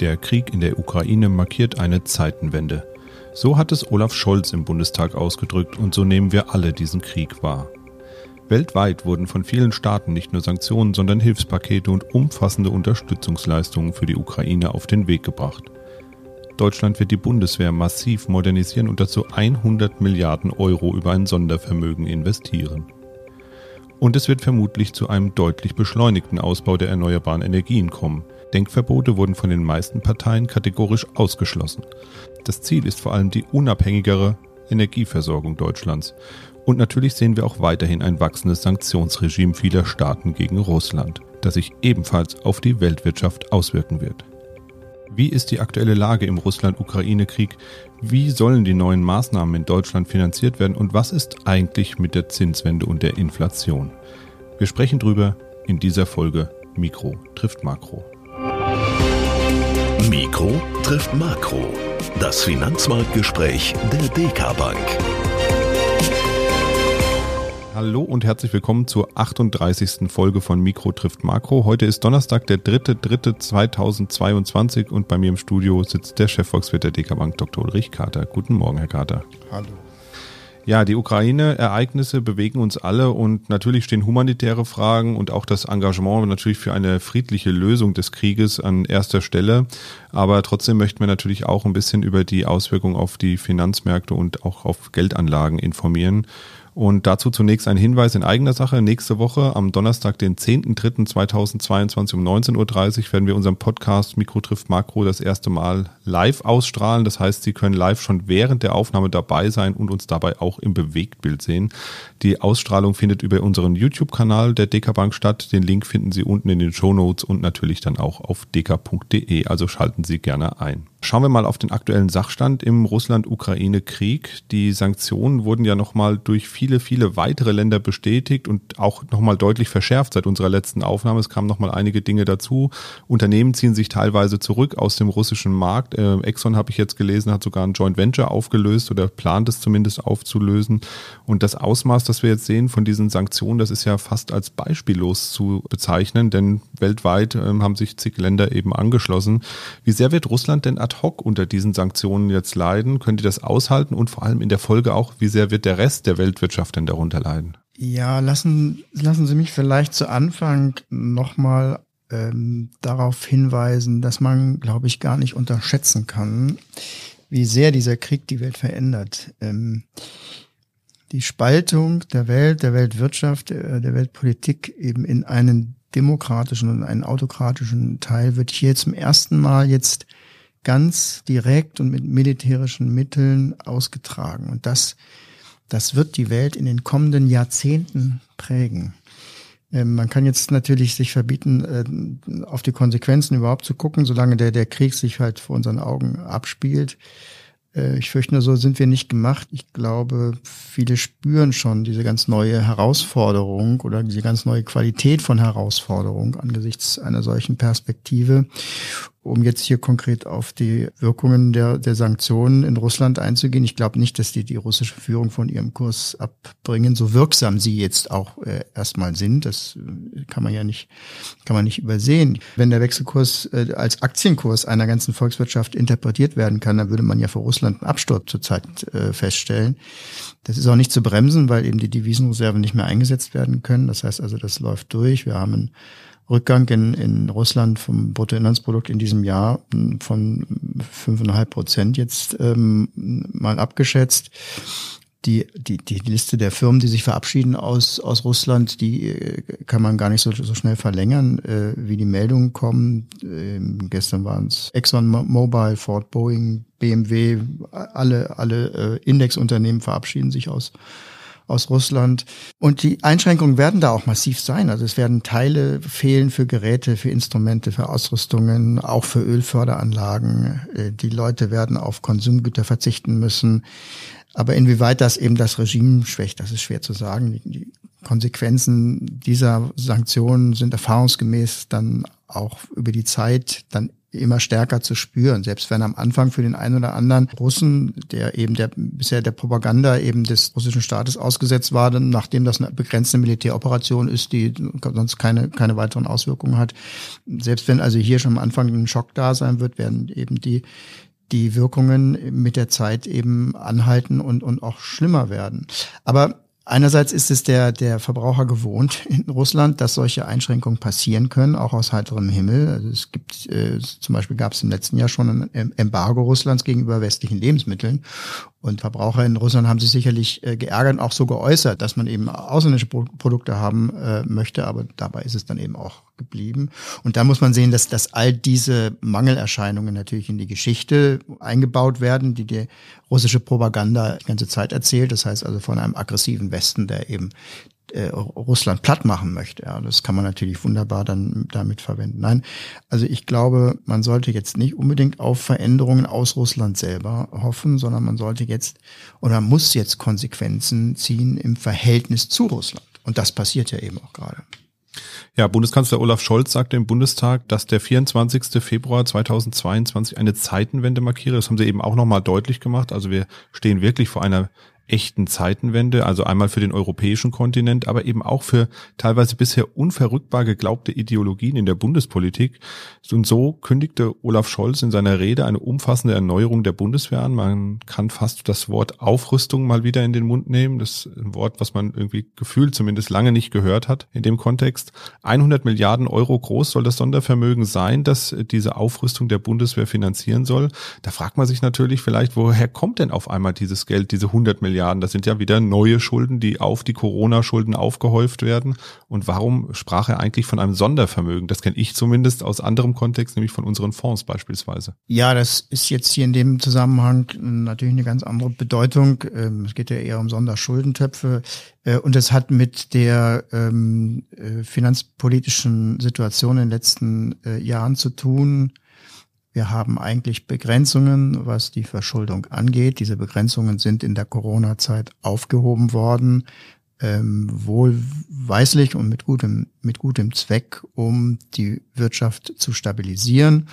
Der Krieg in der Ukraine markiert eine Zeitenwende. So hat es Olaf Scholz im Bundestag ausgedrückt und so nehmen wir alle diesen Krieg wahr. Weltweit wurden von vielen Staaten nicht nur Sanktionen, sondern Hilfspakete und umfassende Unterstützungsleistungen für die Ukraine auf den Weg gebracht. Deutschland wird die Bundeswehr massiv modernisieren und dazu 100 Milliarden Euro über ein Sondervermögen investieren. Und es wird vermutlich zu einem deutlich beschleunigten Ausbau der erneuerbaren Energien kommen. Denkverbote wurden von den meisten Parteien kategorisch ausgeschlossen. Das Ziel ist vor allem die unabhängigere Energieversorgung Deutschlands. Und natürlich sehen wir auch weiterhin ein wachsendes Sanktionsregime vieler Staaten gegen Russland, das sich ebenfalls auf die Weltwirtschaft auswirken wird. Wie ist die aktuelle Lage im Russland-Ukraine-Krieg? Wie sollen die neuen Maßnahmen in Deutschland finanziert werden? Und was ist eigentlich mit der Zinswende und der Inflation? Wir sprechen drüber in dieser Folge Mikro trifft Makro. Mikro trifft Makro. Das Finanzmarktgespräch der DK Bank. Hallo und herzlich willkommen zur 38. Folge von Mikro trifft Makro. Heute ist Donnerstag, der 3.3.2022 und bei mir im Studio sitzt der Chefvolkswirt der DK Bank, Dr. Ulrich Kater. Guten Morgen, Herr Kater. Hallo. Ja, die Ukraine-Ereignisse bewegen uns alle und natürlich stehen humanitäre Fragen und auch das Engagement natürlich für eine friedliche Lösung des Krieges an erster Stelle. Aber trotzdem möchten wir natürlich auch ein bisschen über die Auswirkungen auf die Finanzmärkte und auch auf Geldanlagen informieren. Und dazu zunächst ein Hinweis in eigener Sache. Nächste Woche am Donnerstag, den 10.03.2022 um 19.30 Uhr werden wir unseren Podcast Mikro trifft Makro das erste Mal live ausstrahlen. Das heißt, Sie können live schon während der Aufnahme dabei sein und uns dabei auch im Bewegtbild sehen. Die Ausstrahlung findet über unseren YouTube-Kanal der DK Bank statt. Den Link finden Sie unten in den Show Notes und natürlich dann auch auf dk.de. Also schalten Sie gerne ein. Schauen wir mal auf den aktuellen Sachstand im Russland-Ukraine-Krieg. Die Sanktionen wurden ja nochmal durch viele, viele weitere Länder bestätigt und auch nochmal deutlich verschärft seit unserer letzten Aufnahme. Es kamen nochmal einige Dinge dazu. Unternehmen ziehen sich teilweise zurück aus dem russischen Markt. Äh, Exxon habe ich jetzt gelesen, hat sogar ein Joint Venture aufgelöst oder plant es zumindest aufzulösen. Und das Ausmaß, das wir jetzt sehen von diesen Sanktionen, das ist ja fast als beispiellos zu bezeichnen, denn weltweit äh, haben sich zig Länder eben angeschlossen. Wie sehr wird Russland denn ad hoc unter diesen Sanktionen jetzt leiden? Können die das aushalten? Und vor allem in der Folge auch, wie sehr wird der Rest der Weltwirtschaft denn darunter leiden? Ja, lassen, lassen Sie mich vielleicht zu Anfang nochmal ähm, darauf hinweisen, dass man, glaube ich, gar nicht unterschätzen kann, wie sehr dieser Krieg die Welt verändert. Ähm, die Spaltung der Welt, der Weltwirtschaft, der, der Weltpolitik eben in einen demokratischen und einen autokratischen Teil wird hier zum ersten Mal jetzt ganz direkt und mit militärischen Mitteln ausgetragen. Und das, das wird die Welt in den kommenden Jahrzehnten prägen. Ähm, man kann jetzt natürlich sich verbieten, äh, auf die Konsequenzen überhaupt zu gucken, solange der, der Krieg sich halt vor unseren Augen abspielt. Äh, ich fürchte nur, so sind wir nicht gemacht. Ich glaube, viele spüren schon diese ganz neue Herausforderung oder diese ganz neue Qualität von Herausforderung angesichts einer solchen Perspektive um jetzt hier konkret auf die Wirkungen der, der Sanktionen in Russland einzugehen, ich glaube nicht, dass die die russische Führung von ihrem Kurs abbringen, so wirksam sie jetzt auch äh, erstmal sind. Das äh, kann man ja nicht, kann man nicht übersehen. Wenn der Wechselkurs äh, als Aktienkurs einer ganzen Volkswirtschaft interpretiert werden kann, dann würde man ja für Russland einen Absturz zurzeit äh, feststellen. Das ist auch nicht zu bremsen, weil eben die Devisenreserven nicht mehr eingesetzt werden können. Das heißt also, das läuft durch. Wir haben einen Rückgang in, in Russland vom Bruttoinlandsprodukt in diesem Jahr von fünfeinhalb Prozent jetzt ähm, mal abgeschätzt. Die, die, die Liste der Firmen, die sich verabschieden aus, aus Russland, die äh, kann man gar nicht so, so schnell verlängern, äh, wie die Meldungen kommen. Ähm, gestern waren es Exxon Mobil, Ford, Boeing, BMW, alle, alle äh, Indexunternehmen verabschieden sich aus aus Russland. Und die Einschränkungen werden da auch massiv sein. Also es werden Teile fehlen für Geräte, für Instrumente, für Ausrüstungen, auch für Ölförderanlagen. Äh, die Leute werden auf Konsumgüter verzichten müssen. Aber inwieweit das eben das Regime schwächt, das ist schwer zu sagen. Die Konsequenzen dieser Sanktionen sind erfahrungsgemäß dann auch über die Zeit dann immer stärker zu spüren. Selbst wenn am Anfang für den einen oder anderen Russen, der eben der bisher der Propaganda eben des russischen Staates ausgesetzt war, dann, nachdem das eine begrenzte Militäroperation ist, die sonst keine, keine weiteren Auswirkungen hat. Selbst wenn also hier schon am Anfang ein Schock da sein wird, werden eben die die Wirkungen mit der Zeit eben anhalten und, und auch schlimmer werden. Aber Einerseits ist es der, der Verbraucher gewohnt in Russland, dass solche Einschränkungen passieren können, auch aus heiterem Himmel. Also es gibt, äh, zum Beispiel gab es im letzten Jahr schon ein Embargo Russlands gegenüber westlichen Lebensmitteln. Und Verbraucher in Russland haben sich sicherlich äh, geärgert und auch so geäußert, dass man eben ausländische Pro Produkte haben äh, möchte, aber dabei ist es dann eben auch geblieben. Und da muss man sehen, dass, dass all diese Mangelerscheinungen natürlich in die Geschichte eingebaut werden, die die russische Propaganda die ganze Zeit erzählt. Das heißt also von einem aggressiven Westen, der eben äh, Russland platt machen möchte. Ja, das kann man natürlich wunderbar dann damit verwenden. Nein, also ich glaube, man sollte jetzt nicht unbedingt auf Veränderungen aus Russland selber hoffen, sondern man sollte jetzt oder muss jetzt Konsequenzen ziehen im Verhältnis zu Russland. Und das passiert ja eben auch gerade. Ja, Bundeskanzler Olaf Scholz sagte im Bundestag, dass der 24. Februar 2022 eine Zeitenwende markiere. Das haben sie eben auch nochmal deutlich gemacht. Also wir stehen wirklich vor einer echten Zeitenwende, also einmal für den europäischen Kontinent, aber eben auch für teilweise bisher unverrückbar geglaubte Ideologien in der Bundespolitik. Und so kündigte Olaf Scholz in seiner Rede eine umfassende Erneuerung der Bundeswehr an. Man kann fast das Wort Aufrüstung mal wieder in den Mund nehmen. Das Wort, was man irgendwie gefühlt zumindest lange nicht gehört hat in dem Kontext. 100 Milliarden Euro groß soll das Sondervermögen sein, das diese Aufrüstung der Bundeswehr finanzieren soll. Da fragt man sich natürlich vielleicht, woher kommt denn auf einmal dieses Geld, diese 100 Milliarden Milliarden. Das sind ja wieder neue Schulden, die auf die Corona-Schulden aufgehäuft werden. Und warum sprach er eigentlich von einem Sondervermögen? Das kenne ich zumindest aus anderem Kontext, nämlich von unseren Fonds beispielsweise. Ja, das ist jetzt hier in dem Zusammenhang natürlich eine ganz andere Bedeutung. Ähm, es geht ja eher um Sonderschuldentöpfe. Äh, und es hat mit der ähm, äh, finanzpolitischen Situation in den letzten äh, Jahren zu tun, wir haben eigentlich Begrenzungen, was die Verschuldung angeht. Diese Begrenzungen sind in der Corona-Zeit aufgehoben worden, ähm, wohlweislich und mit gutem, mit gutem Zweck, um die Wirtschaft zu stabilisieren,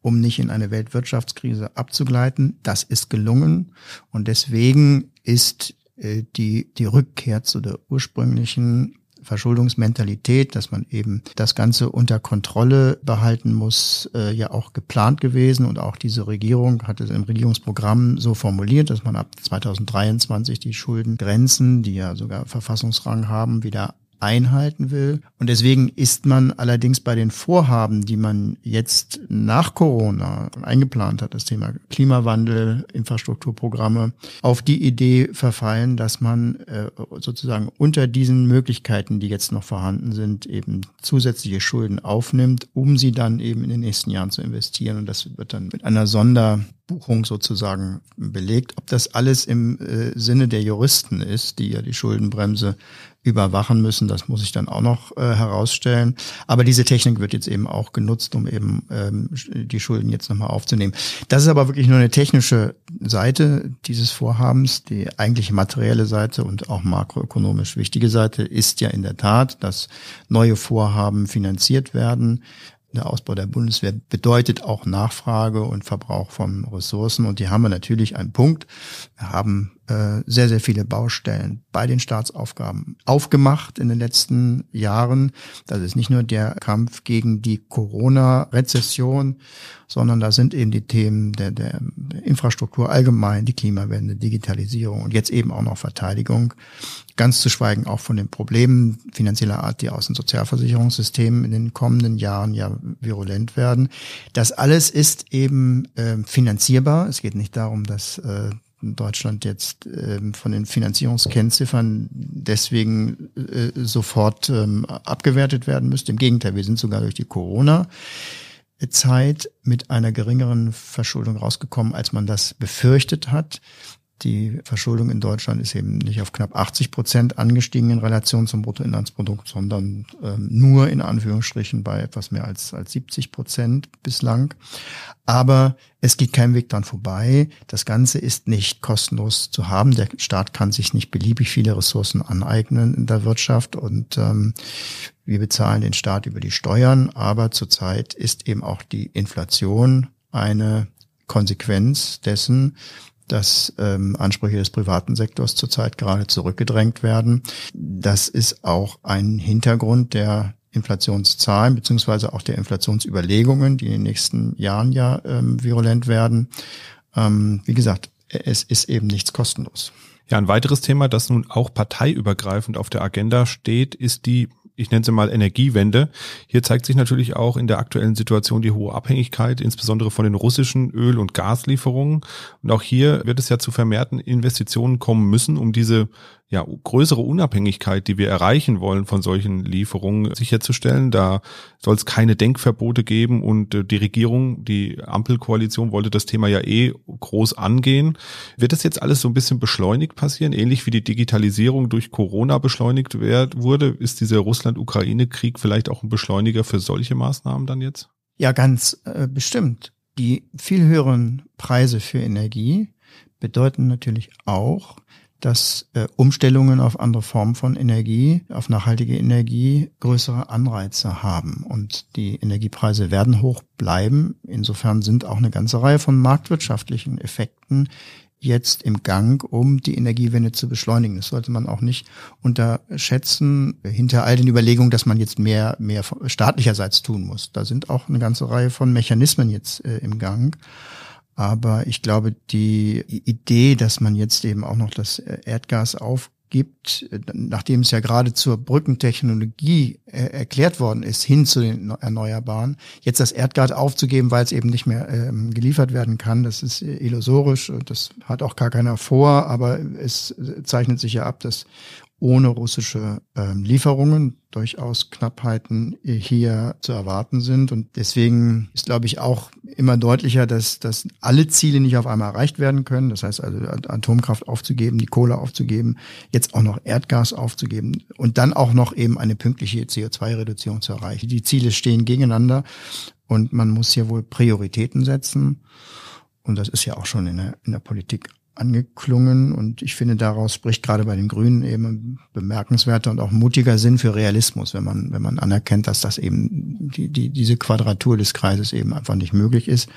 um nicht in eine Weltwirtschaftskrise abzugleiten. Das ist gelungen und deswegen ist äh, die, die Rückkehr zu der ursprünglichen Verschuldungsmentalität, dass man eben das Ganze unter Kontrolle behalten muss, äh, ja auch geplant gewesen. Und auch diese Regierung hat es im Regierungsprogramm so formuliert, dass man ab 2023 die Schuldengrenzen, die ja sogar Verfassungsrang haben, wieder einhalten will. Und deswegen ist man allerdings bei den Vorhaben, die man jetzt nach Corona eingeplant hat, das Thema Klimawandel, Infrastrukturprogramme, auf die Idee verfallen, dass man äh, sozusagen unter diesen Möglichkeiten, die jetzt noch vorhanden sind, eben zusätzliche Schulden aufnimmt, um sie dann eben in den nächsten Jahren zu investieren. Und das wird dann mit einer Sonderbuchung sozusagen belegt. Ob das alles im äh, Sinne der Juristen ist, die ja die Schuldenbremse überwachen müssen. Das muss ich dann auch noch äh, herausstellen. Aber diese Technik wird jetzt eben auch genutzt, um eben ähm, die Schulden jetzt nochmal aufzunehmen. Das ist aber wirklich nur eine technische Seite dieses Vorhabens. Die eigentliche materielle Seite und auch makroökonomisch wichtige Seite ist ja in der Tat, dass neue Vorhaben finanziert werden. Der Ausbau der Bundeswehr bedeutet auch Nachfrage und Verbrauch von Ressourcen. Und die haben wir natürlich einen Punkt. Wir haben äh, sehr, sehr viele Baustellen bei den Staatsaufgaben aufgemacht in den letzten Jahren. Das ist nicht nur der Kampf gegen die Corona-Rezession, sondern da sind eben die Themen der, der Infrastruktur allgemein, die Klimawende, Digitalisierung und jetzt eben auch noch Verteidigung. Ganz zu schweigen auch von den Problemen finanzieller Art, die aus dem Sozialversicherungssystem in den kommenden Jahren ja virulent werden. Das alles ist eben äh, finanzierbar. Es geht nicht darum, dass äh, Deutschland jetzt ähm, von den Finanzierungskennziffern deswegen äh, sofort ähm, abgewertet werden müsste. Im Gegenteil, wir sind sogar durch die Corona Zeit mit einer geringeren Verschuldung rausgekommen, als man das befürchtet hat. Die Verschuldung in Deutschland ist eben nicht auf knapp 80 Prozent angestiegen in Relation zum Bruttoinlandsprodukt, sondern ähm, nur in Anführungsstrichen bei etwas mehr als, als 70 Prozent bislang. Aber es geht kein Weg dran vorbei. Das Ganze ist nicht kostenlos zu haben. Der Staat kann sich nicht beliebig viele Ressourcen aneignen in der Wirtschaft und ähm, wir bezahlen den Staat über die Steuern. Aber zurzeit ist eben auch die Inflation eine Konsequenz dessen, dass ähm, Ansprüche des privaten Sektors zurzeit gerade zurückgedrängt werden. Das ist auch ein Hintergrund der Inflationszahlen beziehungsweise auch der Inflationsüberlegungen, die in den nächsten Jahren ja ähm, virulent werden. Ähm, wie gesagt, es ist eben nichts kostenlos. Ja, ein weiteres Thema, das nun auch parteiübergreifend auf der Agenda steht, ist die ich nenne sie mal Energiewende. Hier zeigt sich natürlich auch in der aktuellen Situation die hohe Abhängigkeit, insbesondere von den russischen Öl- und Gaslieferungen. Und auch hier wird es ja zu vermehrten Investitionen kommen müssen, um diese ja, größere Unabhängigkeit, die wir erreichen wollen von solchen Lieferungen, sicherzustellen. Da soll es keine Denkverbote geben und äh, die Regierung, die Ampelkoalition wollte das Thema ja eh groß angehen. Wird das jetzt alles so ein bisschen beschleunigt passieren, ähnlich wie die Digitalisierung durch Corona beschleunigt wurde? Ist dieser Russland-Ukraine-Krieg vielleicht auch ein Beschleuniger für solche Maßnahmen dann jetzt? Ja, ganz äh, bestimmt. Die viel höheren Preise für Energie bedeuten natürlich auch, dass äh, Umstellungen auf andere Formen von Energie, auf nachhaltige Energie größere Anreize haben. Und die Energiepreise werden hoch bleiben. Insofern sind auch eine ganze Reihe von marktwirtschaftlichen Effekten jetzt im Gang, um die Energiewende zu beschleunigen. Das sollte man auch nicht unterschätzen hinter all den Überlegungen, dass man jetzt mehr, mehr staatlicherseits tun muss. Da sind auch eine ganze Reihe von Mechanismen jetzt äh, im Gang. Aber ich glaube, die Idee, dass man jetzt eben auch noch das Erdgas aufgibt, nachdem es ja gerade zur Brückentechnologie erklärt worden ist, hin zu den Erneuerbaren, jetzt das Erdgas aufzugeben, weil es eben nicht mehr ähm, geliefert werden kann, das ist illusorisch und das hat auch gar keiner vor, aber es zeichnet sich ja ab, dass ohne russische ähm, Lieferungen durchaus Knappheiten hier zu erwarten sind. Und deswegen ist, glaube ich, auch immer deutlicher, dass, dass alle Ziele nicht auf einmal erreicht werden können. Das heißt also Atomkraft aufzugeben, die Kohle aufzugeben, jetzt auch noch Erdgas aufzugeben und dann auch noch eben eine pünktliche CO2-Reduzierung zu erreichen. Die Ziele stehen gegeneinander und man muss hier wohl Prioritäten setzen. Und das ist ja auch schon in der, in der Politik angeklungen und ich finde, daraus spricht gerade bei den Grünen eben bemerkenswerter und auch mutiger Sinn für Realismus, wenn man, wenn man anerkennt, dass das eben die, die, diese Quadratur des Kreises eben einfach nicht möglich ist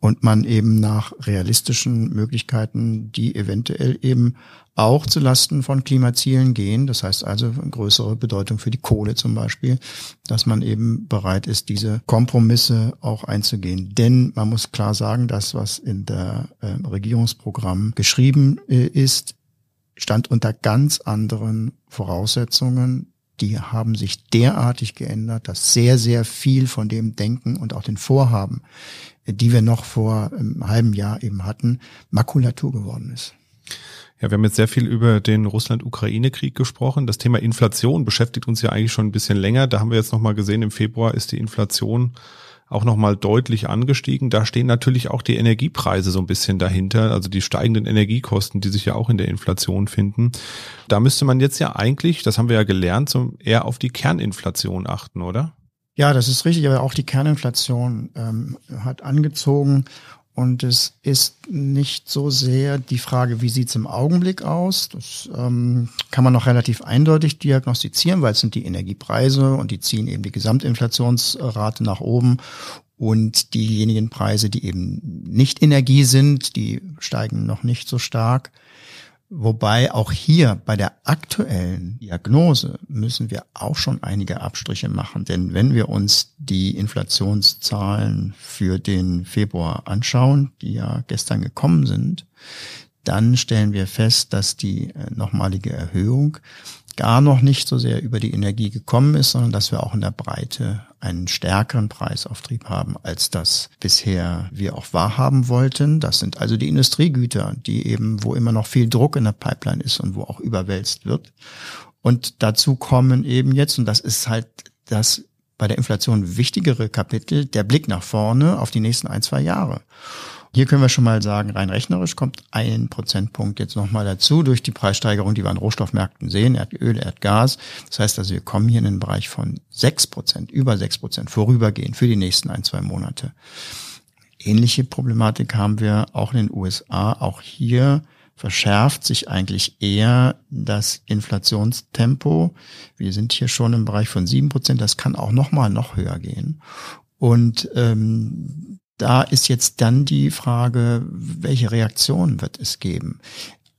und man eben nach realistischen Möglichkeiten, die eventuell eben auch zu Lasten von Klimazielen gehen. Das heißt also größere Bedeutung für die Kohle zum Beispiel, dass man eben bereit ist, diese Kompromisse auch einzugehen. Denn man muss klar sagen, das, was in der äh, Regierungsprogramm geschrieben äh, ist, stand unter ganz anderen Voraussetzungen. Die haben sich derartig geändert, dass sehr, sehr viel von dem Denken und auch den Vorhaben, die wir noch vor einem halben Jahr eben hatten, Makulatur geworden ist. Ja, wir haben jetzt sehr viel über den Russland-Ukraine-Krieg gesprochen. Das Thema Inflation beschäftigt uns ja eigentlich schon ein bisschen länger. Da haben wir jetzt nochmal gesehen, im Februar ist die Inflation auch nochmal deutlich angestiegen. Da stehen natürlich auch die Energiepreise so ein bisschen dahinter, also die steigenden Energiekosten, die sich ja auch in der Inflation finden. Da müsste man jetzt ja eigentlich, das haben wir ja gelernt, eher auf die Kerninflation achten, oder? Ja, das ist richtig, aber auch die Kerninflation ähm, hat angezogen und es ist nicht so sehr die Frage, wie sieht's im Augenblick aus. Das ähm, kann man noch relativ eindeutig diagnostizieren, weil es sind die Energiepreise und die ziehen eben die Gesamtinflationsrate nach oben. Und diejenigen Preise, die eben nicht Energie sind, die steigen noch nicht so stark. Wobei auch hier bei der aktuellen Diagnose müssen wir auch schon einige Abstriche machen. Denn wenn wir uns die Inflationszahlen für den Februar anschauen, die ja gestern gekommen sind, dann stellen wir fest, dass die äh, nochmalige Erhöhung gar noch nicht so sehr über die Energie gekommen ist, sondern dass wir auch in der Breite einen stärkeren Preisauftrieb haben, als das bisher wir auch wahrhaben wollten. Das sind also die Industriegüter, die eben, wo immer noch viel Druck in der Pipeline ist und wo auch überwälzt wird. Und dazu kommen eben jetzt, und das ist halt das bei der Inflation wichtigere Kapitel, der Blick nach vorne auf die nächsten ein, zwei Jahre. Hier können wir schon mal sagen, rein rechnerisch kommt ein Prozentpunkt jetzt nochmal dazu durch die Preissteigerung, die wir an Rohstoffmärkten sehen, Erdöl, Erdgas. Das heißt also, wir kommen hier in den Bereich von sechs Prozent, über sechs Prozent vorübergehend für die nächsten ein, zwei Monate. Ähnliche Problematik haben wir auch in den USA. Auch hier verschärft sich eigentlich eher das Inflationstempo. Wir sind hier schon im Bereich von sieben Prozent. Das kann auch noch mal noch höher gehen. Und ähm, da ist jetzt dann die Frage, welche Reaktion wird es geben?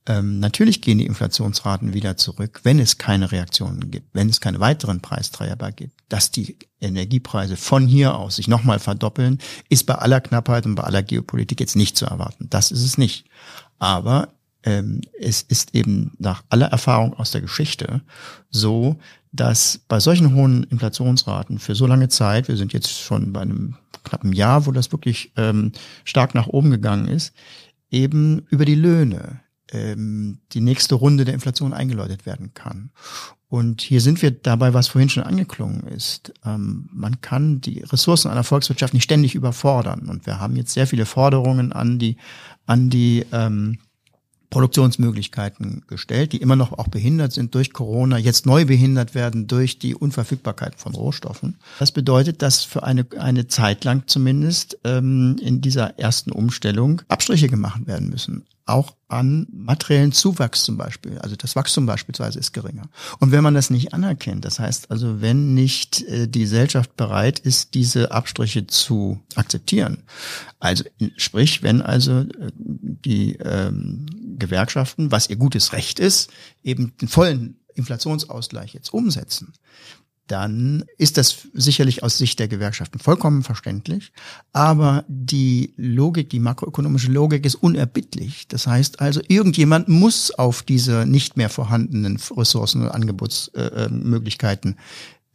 Ähm, natürlich gehen die Inflationsraten wieder zurück, wenn es keine Reaktionen gibt, wenn es keine weiteren Preistreiber gibt. Dass die Energiepreise von hier aus sich nochmal verdoppeln, ist bei aller Knappheit und bei aller Geopolitik jetzt nicht zu erwarten. Das ist es nicht. Aber ähm, es ist eben nach aller Erfahrung aus der Geschichte so, dass bei solchen hohen Inflationsraten für so lange Zeit, wir sind jetzt schon bei einem knappen Jahr, wo das wirklich ähm, stark nach oben gegangen ist, eben über die Löhne ähm, die nächste Runde der Inflation eingeläutet werden kann. Und hier sind wir dabei, was vorhin schon angeklungen ist. Ähm, man kann die Ressourcen einer Volkswirtschaft nicht ständig überfordern. Und wir haben jetzt sehr viele Forderungen an die, an die ähm, Produktionsmöglichkeiten gestellt, die immer noch auch behindert sind durch Corona, jetzt neu behindert werden durch die Unverfügbarkeit von Rohstoffen. Das bedeutet, dass für eine, eine Zeit lang zumindest ähm, in dieser ersten Umstellung Abstriche gemacht werden müssen auch an materiellen Zuwachs zum Beispiel. Also das Wachstum beispielsweise ist geringer. Und wenn man das nicht anerkennt, das heißt also, wenn nicht äh, die Gesellschaft bereit ist, diese Abstriche zu akzeptieren, also sprich, wenn also äh, die ähm, Gewerkschaften, was ihr gutes Recht ist, eben den vollen Inflationsausgleich jetzt umsetzen, dann ist das sicherlich aus Sicht der Gewerkschaften vollkommen verständlich. Aber die Logik, die makroökonomische Logik ist unerbittlich. Das heißt also, irgendjemand muss auf diese nicht mehr vorhandenen Ressourcen und Angebotsmöglichkeiten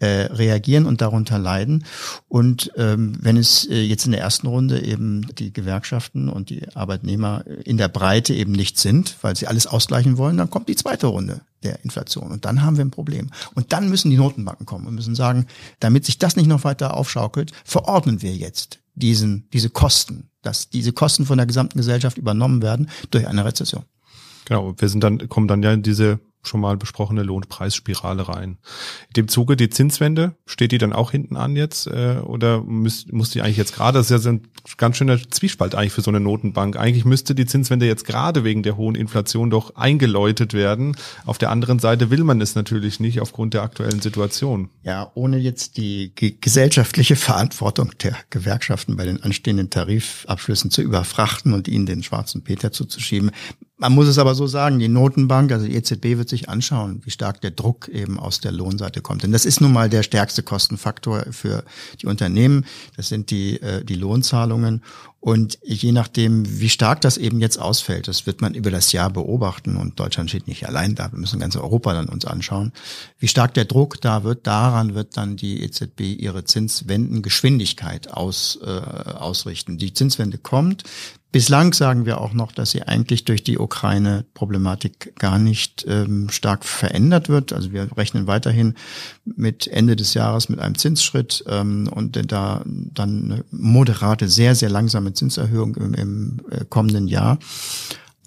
äh, reagieren und darunter leiden. Und ähm, wenn es äh, jetzt in der ersten Runde eben die Gewerkschaften und die Arbeitnehmer in der Breite eben nicht sind, weil sie alles ausgleichen wollen, dann kommt die zweite Runde der Inflation. Und dann haben wir ein Problem. Und dann müssen die Notenbanken kommen und müssen sagen, damit sich das nicht noch weiter aufschaukelt, verordnen wir jetzt diesen, diese Kosten, dass diese Kosten von der gesamten Gesellschaft übernommen werden durch eine Rezession. Genau, wir sind dann, kommen dann ja in diese schon mal besprochene Lohnpreisspirale rein. In dem Zuge die Zinswende, steht die dann auch hinten an jetzt äh, oder muss, muss die eigentlich jetzt gerade, das ist ja so ein ganz schöner Zwiespalt eigentlich für so eine Notenbank. Eigentlich müsste die Zinswende jetzt gerade wegen der hohen Inflation doch eingeläutet werden. Auf der anderen Seite will man es natürlich nicht aufgrund der aktuellen Situation. Ja, ohne jetzt die gesellschaftliche Verantwortung der Gewerkschaften bei den anstehenden Tarifabschlüssen zu überfrachten und ihnen den schwarzen Peter zuzuschieben. Man muss es aber so sagen, die Notenbank, also die EZB wird sich anschauen, wie stark der Druck eben aus der Lohnseite kommt. Denn das ist nun mal der stärkste Kostenfaktor für die Unternehmen. Das sind die, äh, die Lohnzahlungen. Und je nachdem, wie stark das eben jetzt ausfällt, das wird man über das Jahr beobachten. Und Deutschland steht nicht allein da. Wir müssen ganz Europa dann uns anschauen. Wie stark der Druck da wird, daran wird dann die EZB ihre Zinswendengeschwindigkeit aus, äh, ausrichten. Die Zinswende kommt. Bislang sagen wir auch noch, dass sie eigentlich durch die Ukraine-Problematik gar nicht ähm, stark verändert wird. Also wir rechnen weiterhin mit Ende des Jahres mit einem Zinsschritt ähm, und da dann eine moderate, sehr, sehr langsame Zinserhöhung im, im äh, kommenden Jahr.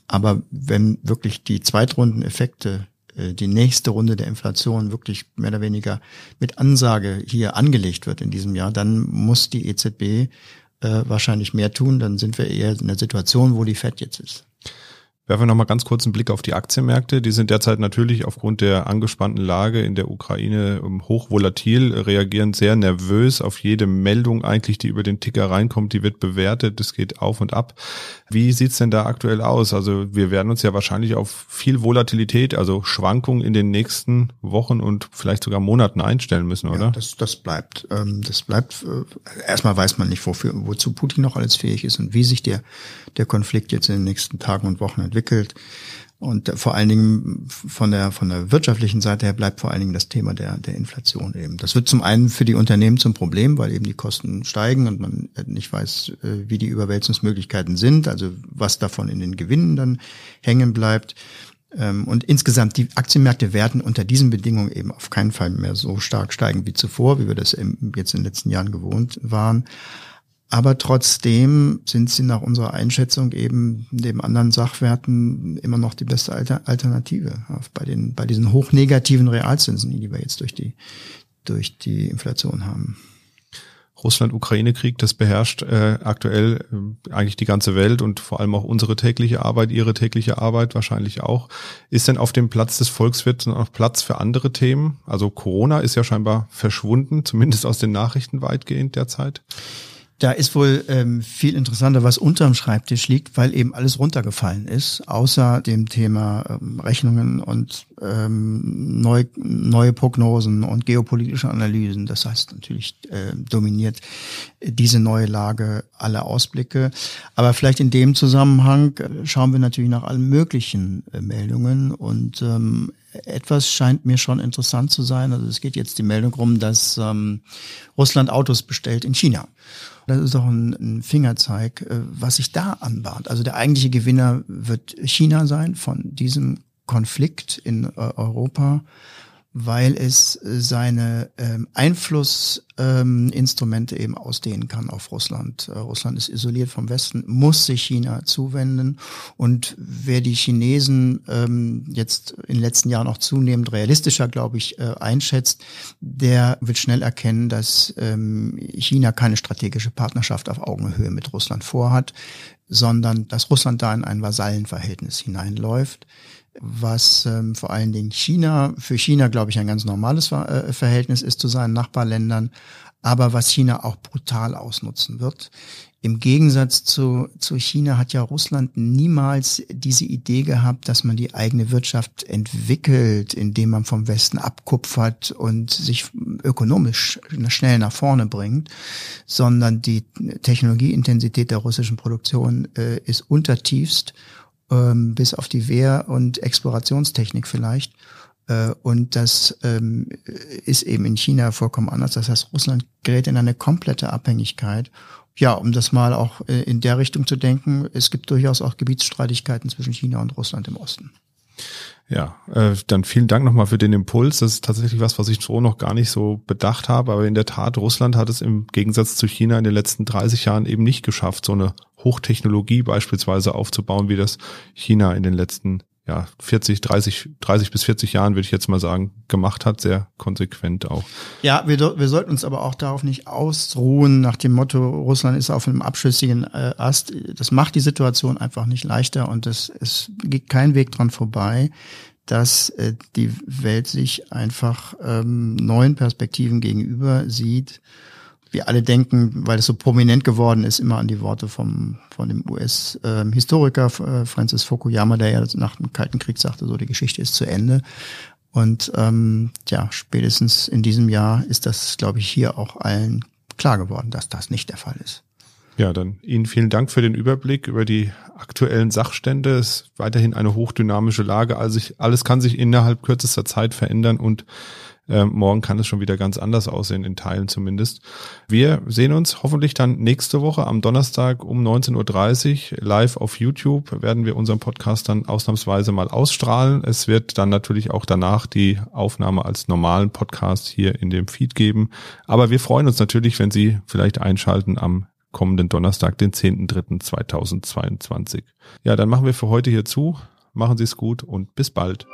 Aber wenn wirklich die Zweitrundeneffekte äh, die nächste Runde der Inflation wirklich mehr oder weniger mit Ansage hier angelegt wird in diesem Jahr, dann muss die EZB äh, wahrscheinlich mehr tun, dann sind wir eher in der Situation, wo die FED jetzt ist. Werfen wir nochmal ganz kurz einen Blick auf die Aktienmärkte. Die sind derzeit natürlich aufgrund der angespannten Lage in der Ukraine ähm, hochvolatil, reagieren sehr nervös auf jede Meldung eigentlich, die über den Ticker reinkommt. Die wird bewertet, das geht auf und ab. Wie sieht's denn da aktuell aus? Also wir werden uns ja wahrscheinlich auf viel Volatilität, also Schwankungen in den nächsten Wochen und vielleicht sogar Monaten einstellen müssen, oder? Ja, das, das bleibt. Ähm, das bleibt. Äh, erstmal weiß man nicht, wofür, wozu Putin noch alles fähig ist und wie sich der, der Konflikt jetzt in den nächsten Tagen und Wochen entwickelt. Und vor allen Dingen von der, von der wirtschaftlichen Seite her bleibt vor allen Dingen das Thema der, der Inflation eben. Das wird zum einen für die Unternehmen zum Problem, weil eben die Kosten steigen und man nicht weiß, äh, wie die Überwälzungsmöglichkeiten sind, also was davon in den Gewinnen dann hängen bleibt. Ähm, und insgesamt, die Aktienmärkte werden unter diesen Bedingungen eben auf keinen Fall mehr so stark steigen wie zuvor, wie wir das jetzt in den letzten Jahren gewohnt waren. Aber trotzdem sind sie nach unserer Einschätzung eben neben anderen Sachwerten immer noch die beste Alternative bei den, bei diesen hochnegativen Realzinsen, die wir jetzt durch die, durch die Inflation haben. Russland-Ukraine-Krieg, das beherrscht äh, aktuell äh, eigentlich die ganze Welt und vor allem auch unsere tägliche Arbeit, ihre tägliche Arbeit wahrscheinlich auch. Ist denn auf dem Platz des Volkswirts noch Platz für andere Themen? Also Corona ist ja scheinbar verschwunden, zumindest aus den Nachrichten weitgehend derzeit. Da ist wohl ähm, viel interessanter, was unterm Schreibtisch liegt, weil eben alles runtergefallen ist, außer dem Thema ähm, Rechnungen und ähm, neu, neue Prognosen und geopolitische Analysen. Das heißt natürlich äh, dominiert diese neue Lage alle Ausblicke. Aber vielleicht in dem Zusammenhang äh, schauen wir natürlich nach allen möglichen äh, Meldungen und ähm, etwas scheint mir schon interessant zu sein. Also es geht jetzt die Meldung rum, dass ähm, Russland Autos bestellt in China. Das ist auch ein, ein Fingerzeig, äh, was sich da anbahnt. Also der eigentliche Gewinner wird China sein von diesem Konflikt in äh, Europa weil es äh, seine ähm, Einflussinstrumente ähm, eben ausdehnen kann auf Russland. Äh, Russland ist isoliert vom Westen, muss sich China zuwenden. Und wer die Chinesen ähm, jetzt in den letzten Jahren auch zunehmend realistischer, glaube ich, äh, einschätzt, der wird schnell erkennen, dass ähm, China keine strategische Partnerschaft auf Augenhöhe mit Russland vorhat, sondern dass Russland da in ein Vasallenverhältnis hineinläuft was ähm, vor allen Dingen China, für China glaube ich ein ganz normales äh, Verhältnis ist zu seinen Nachbarländern, aber was China auch brutal ausnutzen wird. Im Gegensatz zu, zu China hat ja Russland niemals diese Idee gehabt, dass man die eigene Wirtschaft entwickelt, indem man vom Westen abkupfert und sich ökonomisch schnell nach vorne bringt, sondern die Technologieintensität der russischen Produktion äh, ist untertiefst ähm, bis auf die Wehr- und Explorationstechnik vielleicht. Äh, und das ähm, ist eben in China vollkommen anders. Das heißt, Russland gerät in eine komplette Abhängigkeit. Ja, um das mal auch äh, in der Richtung zu denken, es gibt durchaus auch Gebietsstreitigkeiten zwischen China und Russland im Osten. Ja, äh, dann vielen Dank nochmal für den Impuls. Das ist tatsächlich was, was ich so noch gar nicht so bedacht habe. Aber in der Tat, Russland hat es im Gegensatz zu China in den letzten 30 Jahren eben nicht geschafft, so eine Hochtechnologie beispielsweise aufzubauen, wie das China in den letzten ja, 40, 30, 30 bis 40 Jahren, würde ich jetzt mal sagen, gemacht hat, sehr konsequent auch. Ja, wir, wir sollten uns aber auch darauf nicht ausruhen, nach dem Motto, Russland ist auf einem abschüssigen äh, Ast. Das macht die Situation einfach nicht leichter und es, es geht kein Weg dran vorbei, dass äh, die Welt sich einfach ähm, neuen Perspektiven gegenüber sieht wir alle denken, weil es so prominent geworden ist, immer an die Worte vom, von dem US-Historiker äh, Francis Fukuyama, der ja nach dem Kalten Krieg sagte, so die Geschichte ist zu Ende. Und ähm, ja, spätestens in diesem Jahr ist das, glaube ich, hier auch allen klar geworden, dass das nicht der Fall ist. Ja, dann Ihnen vielen Dank für den Überblick über die aktuellen Sachstände. Es ist weiterhin eine hochdynamische Lage. Also ich, alles kann sich innerhalb kürzester Zeit verändern und äh, morgen kann es schon wieder ganz anders aussehen, in Teilen zumindest. Wir sehen uns hoffentlich dann nächste Woche am Donnerstag um 19.30 Uhr live auf YouTube. Werden wir unseren Podcast dann ausnahmsweise mal ausstrahlen. Es wird dann natürlich auch danach die Aufnahme als normalen Podcast hier in dem Feed geben. Aber wir freuen uns natürlich, wenn Sie vielleicht einschalten am kommenden Donnerstag, den 10.3.2022. Ja, dann machen wir für heute hier zu. Machen Sie es gut und bis bald.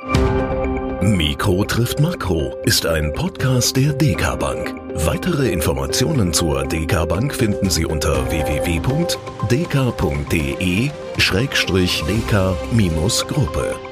Mikro trifft Makro ist ein Podcast der DK Bank. Weitere Informationen zur DK Bank finden Sie unter www.dk.de-dk-gruppe.